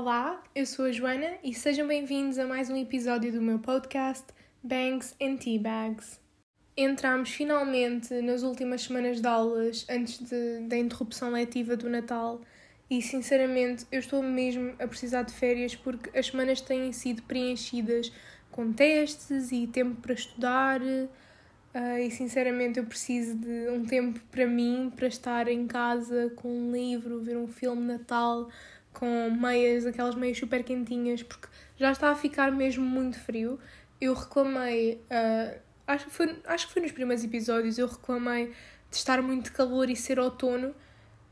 Olá, eu sou a Joana e sejam bem-vindos a mais um episódio do meu podcast Bangs and Tea Bags. Entramos finalmente nas últimas semanas de aulas antes de, da interrupção letiva do Natal e sinceramente eu estou mesmo a precisar de férias porque as semanas têm sido preenchidas com testes e tempo para estudar. Uh, e sinceramente eu preciso de um tempo para mim, para estar em casa com um livro, ver um filme Natal, com meias, aquelas meias super quentinhas, porque já está a ficar mesmo muito frio. Eu reclamei, uh, acho, que foi, acho que foi nos primeiros episódios, eu reclamei de estar muito calor e ser outono,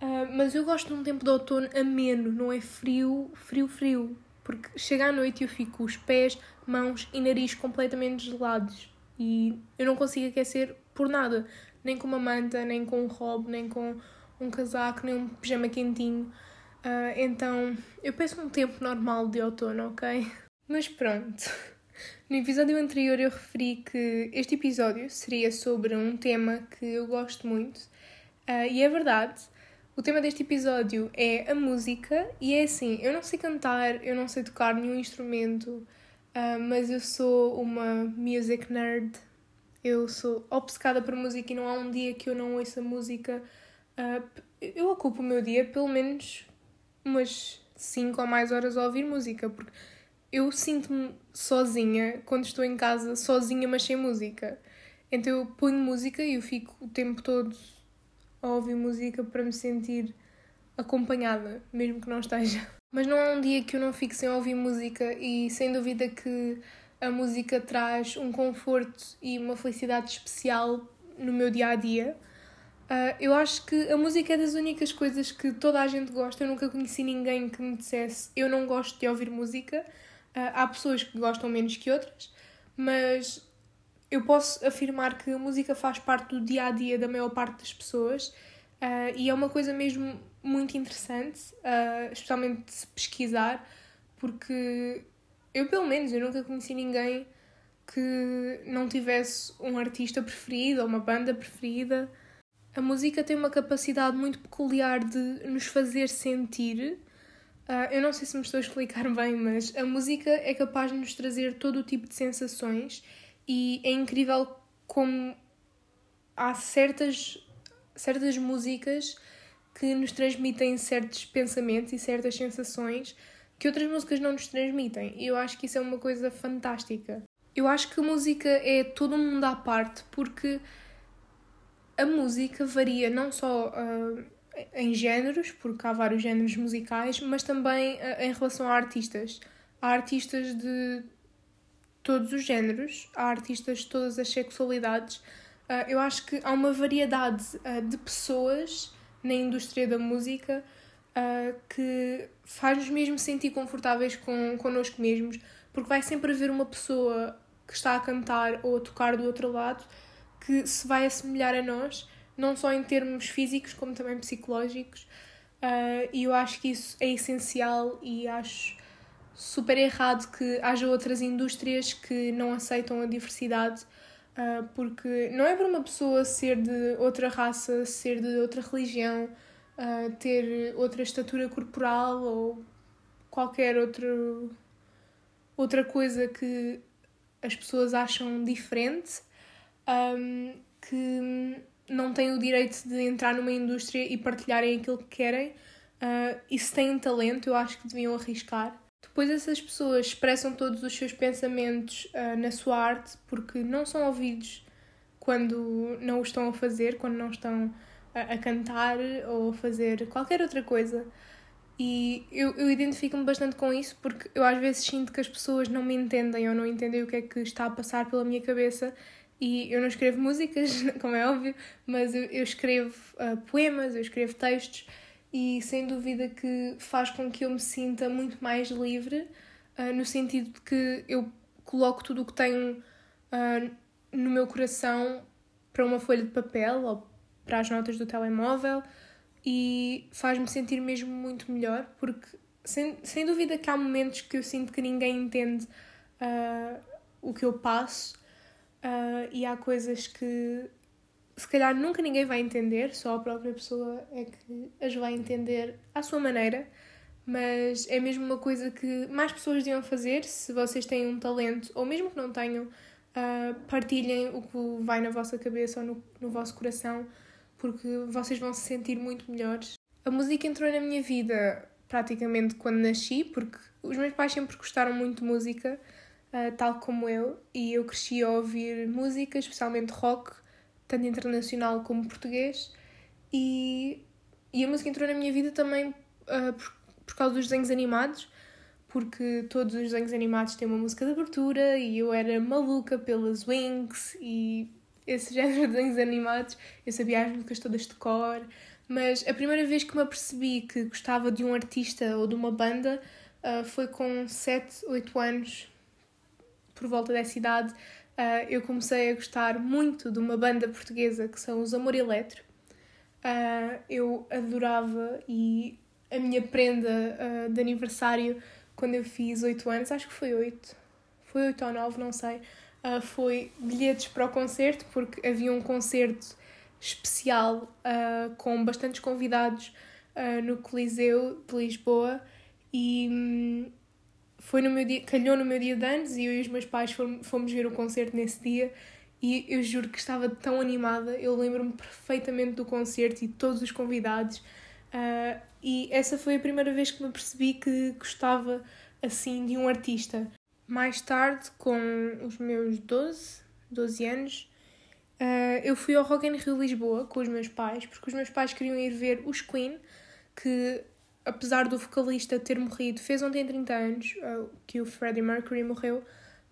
uh, mas eu gosto de um tempo de outono ameno, não é frio, frio, frio, porque chega à noite e eu fico os pés, mãos e nariz completamente gelados e eu não consigo aquecer por nada, nem com uma manta, nem com um robe, nem com um casaco, nem um pijama quentinho. Uh, então eu peço um tempo normal de outono, ok? Mas pronto. No episódio anterior eu referi que este episódio seria sobre um tema que eu gosto muito uh, e é verdade. O tema deste episódio é a música e é assim, eu não sei cantar, eu não sei tocar nenhum instrumento, Uh, mas eu sou uma music nerd. Eu sou obcecada por música e não há um dia que eu não ouça música. Uh, eu ocupo o meu dia pelo menos umas 5 ou mais horas a ouvir música, porque eu sinto-me sozinha quando estou em casa, sozinha, mas sem música. Então eu ponho música e eu fico o tempo todo a ouvir música para me sentir acompanhada, mesmo que não esteja. Mas não há um dia que eu não fique sem ouvir música e sem dúvida que a música traz um conforto e uma felicidade especial no meu dia a dia. Uh, eu acho que a música é das únicas coisas que toda a gente gosta. Eu nunca conheci ninguém que me dissesse eu não gosto de ouvir música. Uh, há pessoas que gostam menos que outras, mas eu posso afirmar que a música faz parte do dia a dia da maior parte das pessoas uh, e é uma coisa mesmo muito interessante, especialmente se pesquisar, porque eu, pelo menos, eu nunca conheci ninguém que não tivesse um artista preferido ou uma banda preferida. A música tem uma capacidade muito peculiar de nos fazer sentir. Uh, eu não sei se me estou a explicar bem, mas a música é capaz de nos trazer todo o tipo de sensações e é incrível como há certas, certas músicas que nos transmitem certos pensamentos e certas sensações que outras músicas não nos transmitem. E eu acho que isso é uma coisa fantástica. Eu acho que a música é todo um mundo à parte porque a música varia não só uh, em géneros, porque há vários géneros musicais, mas também uh, em relação a artistas. Há artistas de todos os géneros, há artistas de todas as sexualidades. Uh, eu acho que há uma variedade de pessoas na indústria da música que faz-nos mesmo sentir confortáveis com, connosco mesmos, porque vai sempre haver uma pessoa que está a cantar ou a tocar do outro lado que se vai assemelhar a nós, não só em termos físicos como também psicológicos. Uh, e eu acho que isso é essencial e acho super errado que haja outras indústrias que não aceitam a diversidade Uh, porque não é para uma pessoa ser de outra raça, ser de outra religião, uh, ter outra estatura corporal ou qualquer outro, outra coisa que as pessoas acham diferente, um, que não têm o direito de entrar numa indústria e partilharem aquilo que querem. Uh, e se têm talento, eu acho que deviam arriscar. Depois essas pessoas expressam todos os seus pensamentos uh, na sua arte porque não são ouvidos quando não o estão a fazer, quando não estão a, a cantar ou a fazer qualquer outra coisa. E eu, eu identifico-me bastante com isso porque eu às vezes sinto que as pessoas não me entendem ou não entendem o que é que está a passar pela minha cabeça. E eu não escrevo músicas, como é óbvio, mas eu, eu escrevo uh, poemas, eu escrevo textos e sem dúvida que faz com que eu me sinta muito mais livre, uh, no sentido de que eu coloco tudo o que tenho uh, no meu coração para uma folha de papel ou para as notas do telemóvel e faz-me sentir mesmo muito melhor, porque sem, sem dúvida que há momentos que eu sinto que ninguém entende o que eu passo e há coisas que se calhar nunca ninguém vai entender, só a própria pessoa é que as vai entender à sua maneira, mas é mesmo uma coisa que mais pessoas deviam fazer se vocês têm um talento, ou mesmo que não tenham, uh, partilhem o que vai na vossa cabeça ou no, no vosso coração, porque vocês vão se sentir muito melhores. A música entrou na minha vida praticamente quando nasci, porque os meus pais sempre gostaram muito de música, uh, tal como eu, e eu cresci a ouvir música, especialmente rock, tanto internacional como português, e, e a música entrou na minha vida também uh, por, por causa dos desenhos animados, porque todos os desenhos animados têm uma música de abertura e eu era maluca pelas Wings e esse género de desenhos animados, eu sabia as músicas todas de cor, mas a primeira vez que me apercebi que gostava de um artista ou de uma banda uh, foi com 7, 8 anos, por volta dessa idade. Uh, eu comecei a gostar muito de uma banda portuguesa que são os Amor Eletro. Uh, eu adorava e a minha prenda uh, de aniversário quando eu fiz 8 anos, acho que foi 8, foi 8 ou 9, não sei, uh, foi bilhetes para o concerto, porque havia um concerto especial com bastantes convidados no Coliseu de Lisboa e um, foi no meu dia, calhou no meu dia de anos e eu e os meus pais fomos, fomos ver o concerto nesse dia e eu juro que estava tão animada. Eu lembro-me perfeitamente do concerto e todos os convidados. Uh, e essa foi a primeira vez que me percebi que gostava assim de um artista. Mais tarde, com os meus 12, 12 anos, uh, eu fui ao Rock in Rio Lisboa com os meus pais, porque os meus pais queriam ir ver os Queen, que apesar do vocalista ter morrido, fez ontem 30 anos uh, que o Freddie Mercury morreu,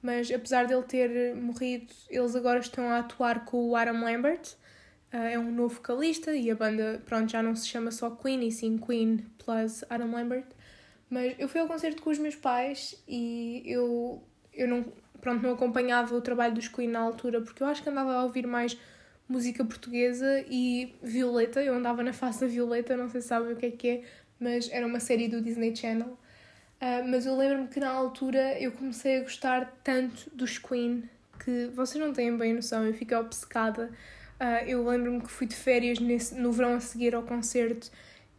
mas apesar dele ter morrido, eles agora estão a atuar com o Adam Lambert. Uh, é um novo vocalista e a banda, pronto, já não se chama só Queen, e sim Queen plus Adam Lambert. Mas eu fui ao concerto com os meus pais e eu, eu não, pronto, não acompanhava o trabalho dos Queen na altura porque eu acho que andava a ouvir mais música portuguesa e Violeta. Eu andava na face da Violeta, não sei se sabem o que é que é, mas era uma série do Disney Channel Uh, mas eu lembro-me que na altura eu comecei a gostar tanto dos Queen que vocês não têm bem noção, eu fiquei obcecada. Uh, eu lembro-me que fui de férias nesse, no verão a seguir ao concerto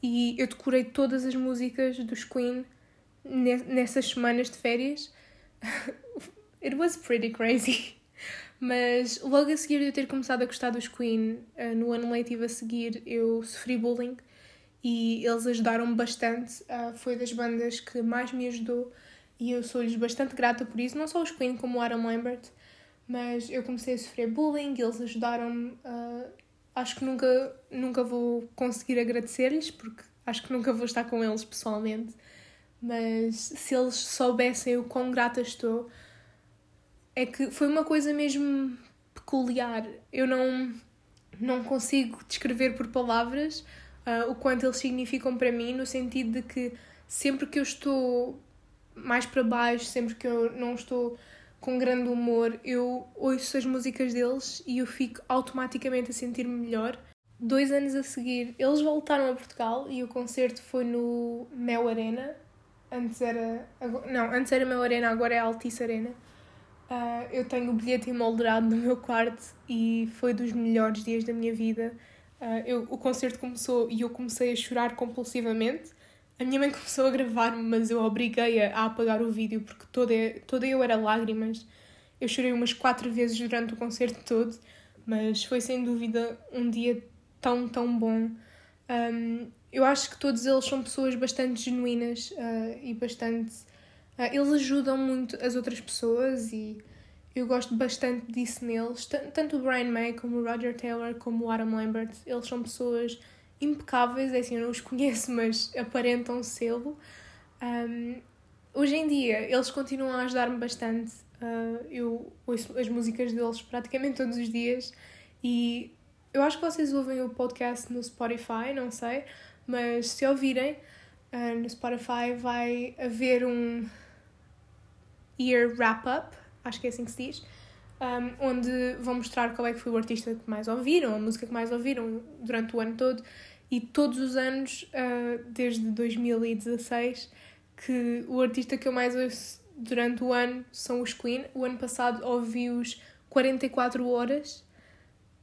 e eu decorei todas as músicas dos Queen nessas semanas de férias. It was pretty crazy. Mas logo a seguir de eu ter começado a gostar dos Queen, uh, no ano letivo a seguir, eu sofri bullying e eles ajudaram-me bastante. Uh, foi das bandas que mais me ajudou e eu sou-lhes bastante grata por isso. Não só os Queen, como o Adam Lambert, mas eu comecei a sofrer bullying, eles ajudaram-me. Uh, acho que nunca, nunca vou conseguir agradecer-lhes, porque acho que nunca vou estar com eles pessoalmente. Mas se eles soubessem o quão grata estou, é que foi uma coisa mesmo peculiar. Eu não, não consigo descrever por palavras uh, o quanto eles significam para mim, no sentido de que sempre que eu estou mais para baixo, sempre que eu não estou com grande humor, eu ouço as músicas deles e eu fico automaticamente a sentir-me melhor. Dois anos a seguir, eles voltaram a Portugal e o concerto foi no Mel Arena. Antes era. Não, antes era Mel Arena, agora é Altice Arena. Uh, eu tenho o bilhete emoldrado no meu quarto e foi dos melhores dias da minha vida. Uh, eu, o concerto começou e eu comecei a chorar compulsivamente. A minha mãe começou a gravar-me, mas eu obriguei-a a apagar o vídeo porque toda, toda eu era lágrimas. Eu chorei umas quatro vezes durante o concerto todo, mas foi sem dúvida um dia tão, tão bom. Um, eu acho que todos eles são pessoas bastante genuínas uh, e bastante. Uh, eles ajudam muito as outras pessoas e eu gosto bastante disso neles. Tanto o Brian May, como o Roger Taylor, como o Adam Lambert, eles são pessoas impecáveis. É assim, eu não os conheço, mas aparentam sê-lo. Um, hoje em dia, eles continuam a ajudar-me bastante. Uh, eu ouço as músicas deles praticamente todos os dias e eu acho que vocês ouvem o podcast no Spotify, não sei, mas se ouvirem uh, no Spotify vai haver um year wrap-up acho que é assim que se diz, um, onde vão mostrar qual é que foi o artista que mais ouviram, a música que mais ouviram durante o ano todo. E todos os anos, uh, desde 2016, que o artista que eu mais ouço durante o ano são os Queen. O ano passado ouvi-os 44 horas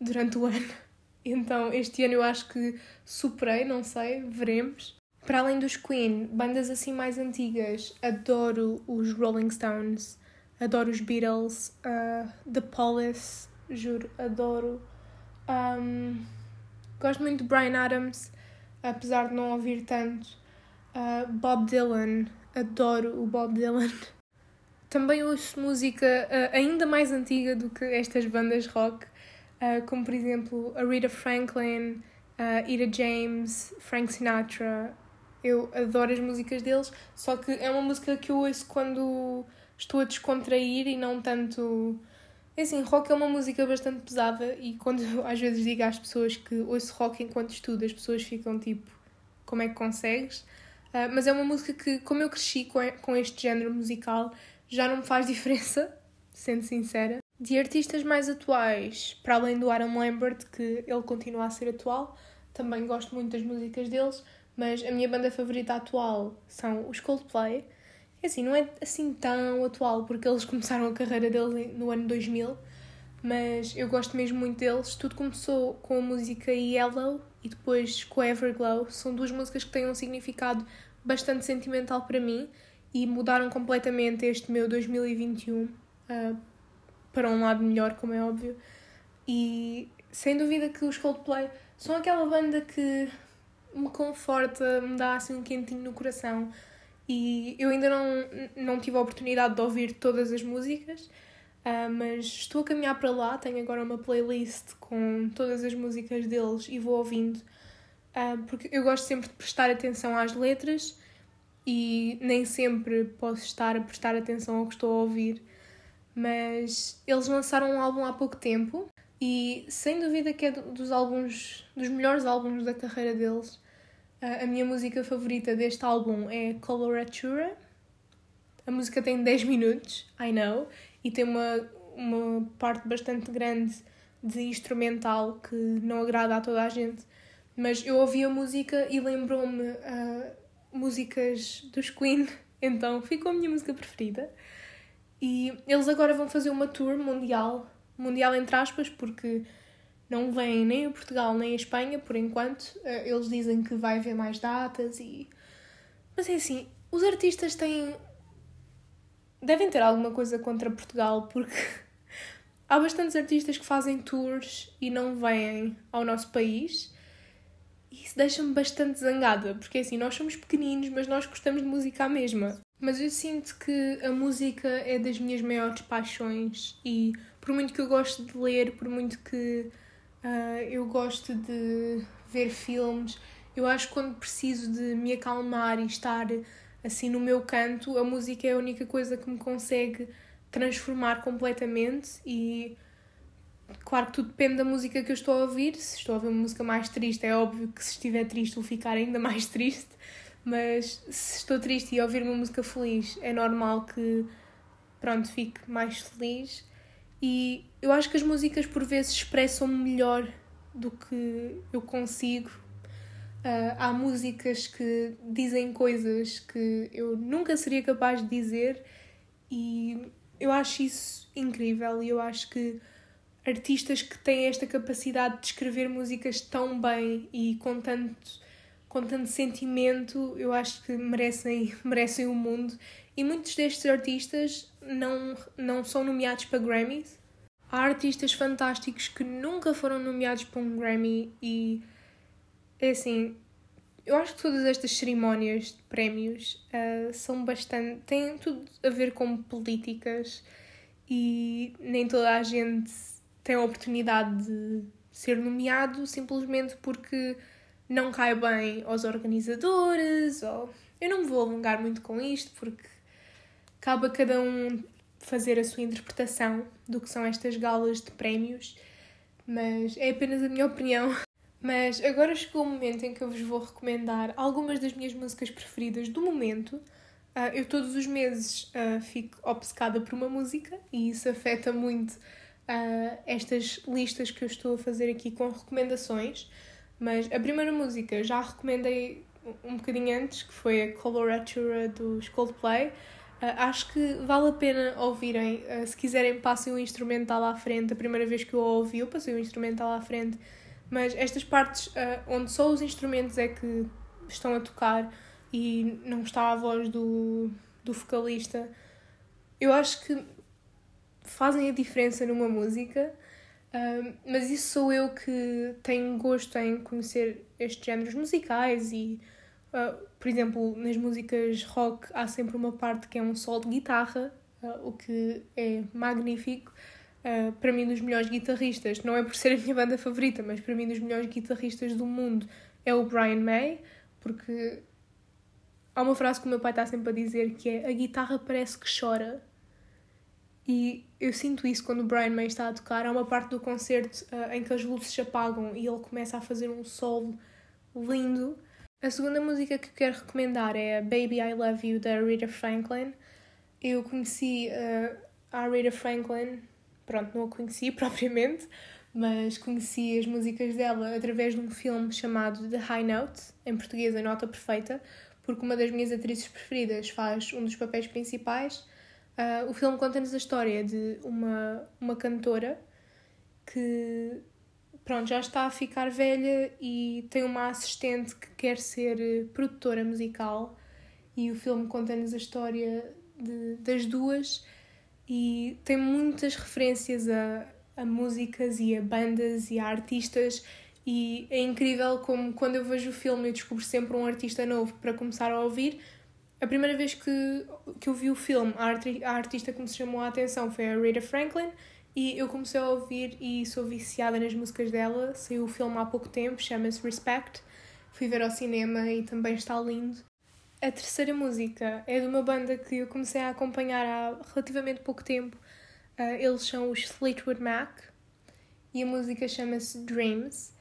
durante o ano. Então, este ano eu acho que superei, não sei, veremos. para além dos Queen, bandas assim mais antigas, adoro os Rolling Stones, adoro os Beatles, uh, The Police, juro, adoro. Um, gosto muito de Brian Adams, apesar de não ouvir tanto. Uh, Bob Dylan, adoro o Bob Dylan. Também ouço música uh, ainda mais antiga do que estas bandas rock, como por exemplo a Rita Franklin, uh, Ida James, Frank Sinatra, eu adoro as músicas deles, só que é uma música que eu ouço quando estou a descontrair e não tanto. É assim, rock é uma música bastante pesada e quando às vezes digo às pessoas que ouço rock enquanto estudo, as pessoas ficam tipo: como é que consegues? Uh, mas é uma música que, como eu cresci com, com este género musical, já não me faz diferença, sendo sincera. De artistas mais atuais, para além do Adam Lambert, que ele continua a ser atual, também gosto muito das músicas deles mas a minha banda favorita atual são os Coldplay. É assim, não é assim tão atual, porque eles começaram a carreira deles no ano 2000, mas eu gosto mesmo muito deles. Tudo começou com a música Yellow e depois com Everglow. São duas músicas que têm um significado bastante sentimental para mim e mudaram completamente este meu 2021 uh, ah, para um lado melhor, como é óbvio. E sem dúvida que os Coldplay são aquela banda que me conforta, me dá assim um quentinho no coração. E eu ainda não, não tive a oportunidade de ouvir todas as músicas, uh, mas estou a caminhar para lá. Tenho agora uma playlist com todas as músicas deles e vou ouvindo, uh, porque eu gosto sempre de prestar atenção às letras e nem sempre posso estar a prestar atenção ao que estou a ouvir. Mas eles lançaram um álbum há pouco tempo e sem dúvida que é dos álbuns, dos melhores álbuns da carreira deles. A minha música favorita deste álbum é Coloratura. A música tem 10 minutos, I know, e tem uma, uma parte bastante grande de instrumental que não agrada a toda a gente. Mas eu ouvi a música e lembrou-me uh, músicas dos Queen, então ficou a minha música preferida. E eles agora vão fazer uma tour mundial, mundial entre aspas, porque não vem nem a Portugal nem a Espanha, por enquanto. Eh, eles dizem que vai haver mais datas e. Mas é assim, os artistas têm. devem ter alguma coisa contra Portugal, porque há bastantes artistas que fazem tours e não vêm ao nosso país. E isso deixa-me bastante zangada, porque é assim, nós somos pequeninos, mas nós gostamos de música à mesma. Mas eu sinto que a música é das minhas maiores paixões e por muito que eu gosto de ler, por muito que Uh, eu gosto de ver filmes. Eu acho que quando preciso de me acalmar e estar assim no meu canto, a música é a única coisa que me consegue transformar completamente e claro que tudo depende da música que eu estou a ouvir. Se estou a ouvir uma música mais triste, é óbvio que se estiver triste vou ficar ainda mais triste. Mas se estou triste e ouvir uma música feliz, é normal que pronto, fique mais feliz. E eu acho que as músicas por vezes expressam-me melhor do que eu consigo. Uh, há músicas que dizem coisas que eu nunca seria capaz de dizer e eu acho isso incrível e eu acho que artistas que têm esta capacidade de escrever músicas tão bem e com tanto, com tanto sentimento, eu acho que merecem, merecem o mundo. E muitos destes artistas não, não são nomeados para Grammys. Há artistas fantásticos que nunca foram nomeados para um Grammy e é assim, eu acho que todas estas cerimónias de prémios uh, são bastante. têm tudo a ver com políticas e nem toda a gente tem a oportunidade de ser nomeado simplesmente porque não cai bem aos organizadores ou. Eu não me vou alongar muito com isto porque cabe a cada um fazer a sua interpretação do que são estas galas de prémios, mas é apenas a minha opinião. Mas agora chegou o momento em que eu vos vou recomendar algumas das minhas músicas preferidas do momento. Uh, eu todos os meses uh, fico obcecada por uma música e isso afeta muito uh, estas listas que eu estou a fazer aqui com recomendações. Mas a primeira música já recomendei um bocadinho antes, que foi a Coloratura dos Coldplay. Uh, acho que vale a pena ouvirem. Uh, se quiserem, passem o instrumental à frente. A primeira vez que eu ouvi, eu passei o instrumental à frente. Mas estas partes uh, onde só os instrumentos é que estão a tocar e não está a voz do, do vocalista, eu acho que fazem a diferença numa música. Mas isso sou eu que tenho gosto em conhecer estes géneros musicais e, uh, por exemplo, nas músicas rock há sempre uma parte que é um solo de guitarra, uh, o que é magnífico. para mim, dos melhores guitarristas, não é por ser a minha banda favorita, mas para mim, dos melhores guitarristas do mundo é o Brian May, porque há uma frase que o meu pai está sempre a dizer que é a guitarra parece que chora e eu sinto isso quando o Brian May está a tocar. Há uma parte do concerto uh, em que as luzes se apagam e ele começa a fazer um solo lindo. A segunda música que quero recomendar é Baby I Love You da Rita Franklin. Eu conheci uh, a Rita Franklin, pronto, não a conheci propriamente, mas conheci as músicas dela através de um filme chamado The High Note, em português a Nota Perfeita, porque uma das minhas atrizes preferidas faz um dos papéis principais Uh, o filme conta-nos a história de uma, uma cantora que pronto, já está a ficar velha e tem uma assistente que quer ser eh, produtora musical. E o filme conta-nos a história de, das duas. E tem muitas referências a, a músicas e a bandas e a artistas. E é incrível como quando eu vejo o filme eu descubro sempre um artista novo para começar a ouvir. A primeira vez que, que eu vi o filme, a, a artista que me chamou a atenção foi a Rita Franklin e eu comecei a ouvir e sou viciada nas músicas dela. Saiu o filme há pouco tempo, chama-se Respect. Fui ver ao cinema e também está lindo. A terceira música é de uma banda que eu comecei a acompanhar há relativamente pouco tempo. Uh, eles são os Fleetwood Mac e a música chama-se Dreams.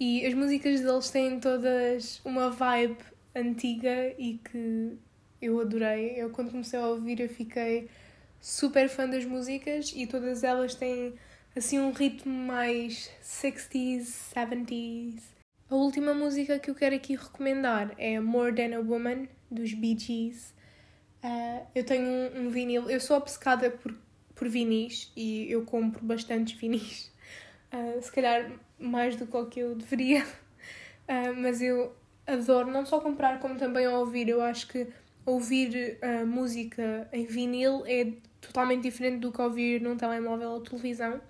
E as músicas deles têm todas uma vibe antiga e que eu adorei. Eu quando comecei a ouvir eu fiquei super fã das músicas e todas elas têm assim um ritmo mais 60s, 70s. A última música que eu quero aqui recomendar é More Than a Woman dos Bee Gees. Uh, eu tenho um, um, vinil, eu sou obcecada por, por vinis e eu compro bastantes vinis, uh, se calhar mais do que eu deveria, uh, mas eu adoro não só comprar como também ouvir. Eu acho que ouvir uh, música em vinil é totalmente diferente do que ouvir num telemóvel ou televisão.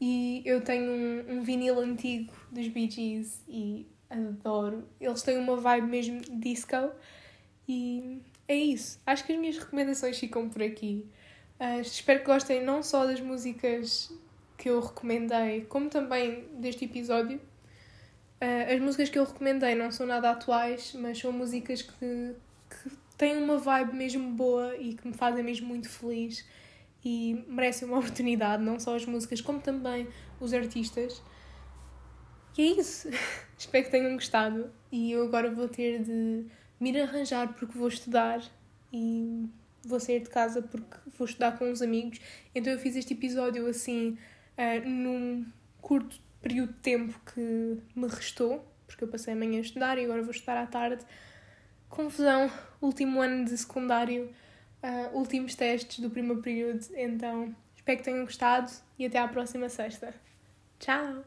E eu tenho um, um vinil antigo dos Bee Gees e adoro. Eles têm uma vibe mesmo disco e é isso. Acho que as minhas recomendações ficam por aqui. Uh, espero que gostem não só das músicas que eu recomendei, como também deste episódio. Uh, as músicas que eu recomendei não são nada atuais, mas são músicas que, têm uma vibe mesmo boa e que me fazem mesmo muito feliz e merecem uma oportunidade, não só as músicas, como também os artistas. E é isso. Espero que tenham gostado. E eu agora vou ter de me ir arranjar porque vou estudar e vou sair de casa porque vou estudar com uns amigos. Então eu fiz este episódio assim uh, num curto período de tempo que me restou, porque eu passei a manhã a estudar e agora vou estudar à tarde confusão, último ano de secundário, uh, últimos testes do primeiro período. Então, espero que tenham gostado e até à próxima sexta. Tchau!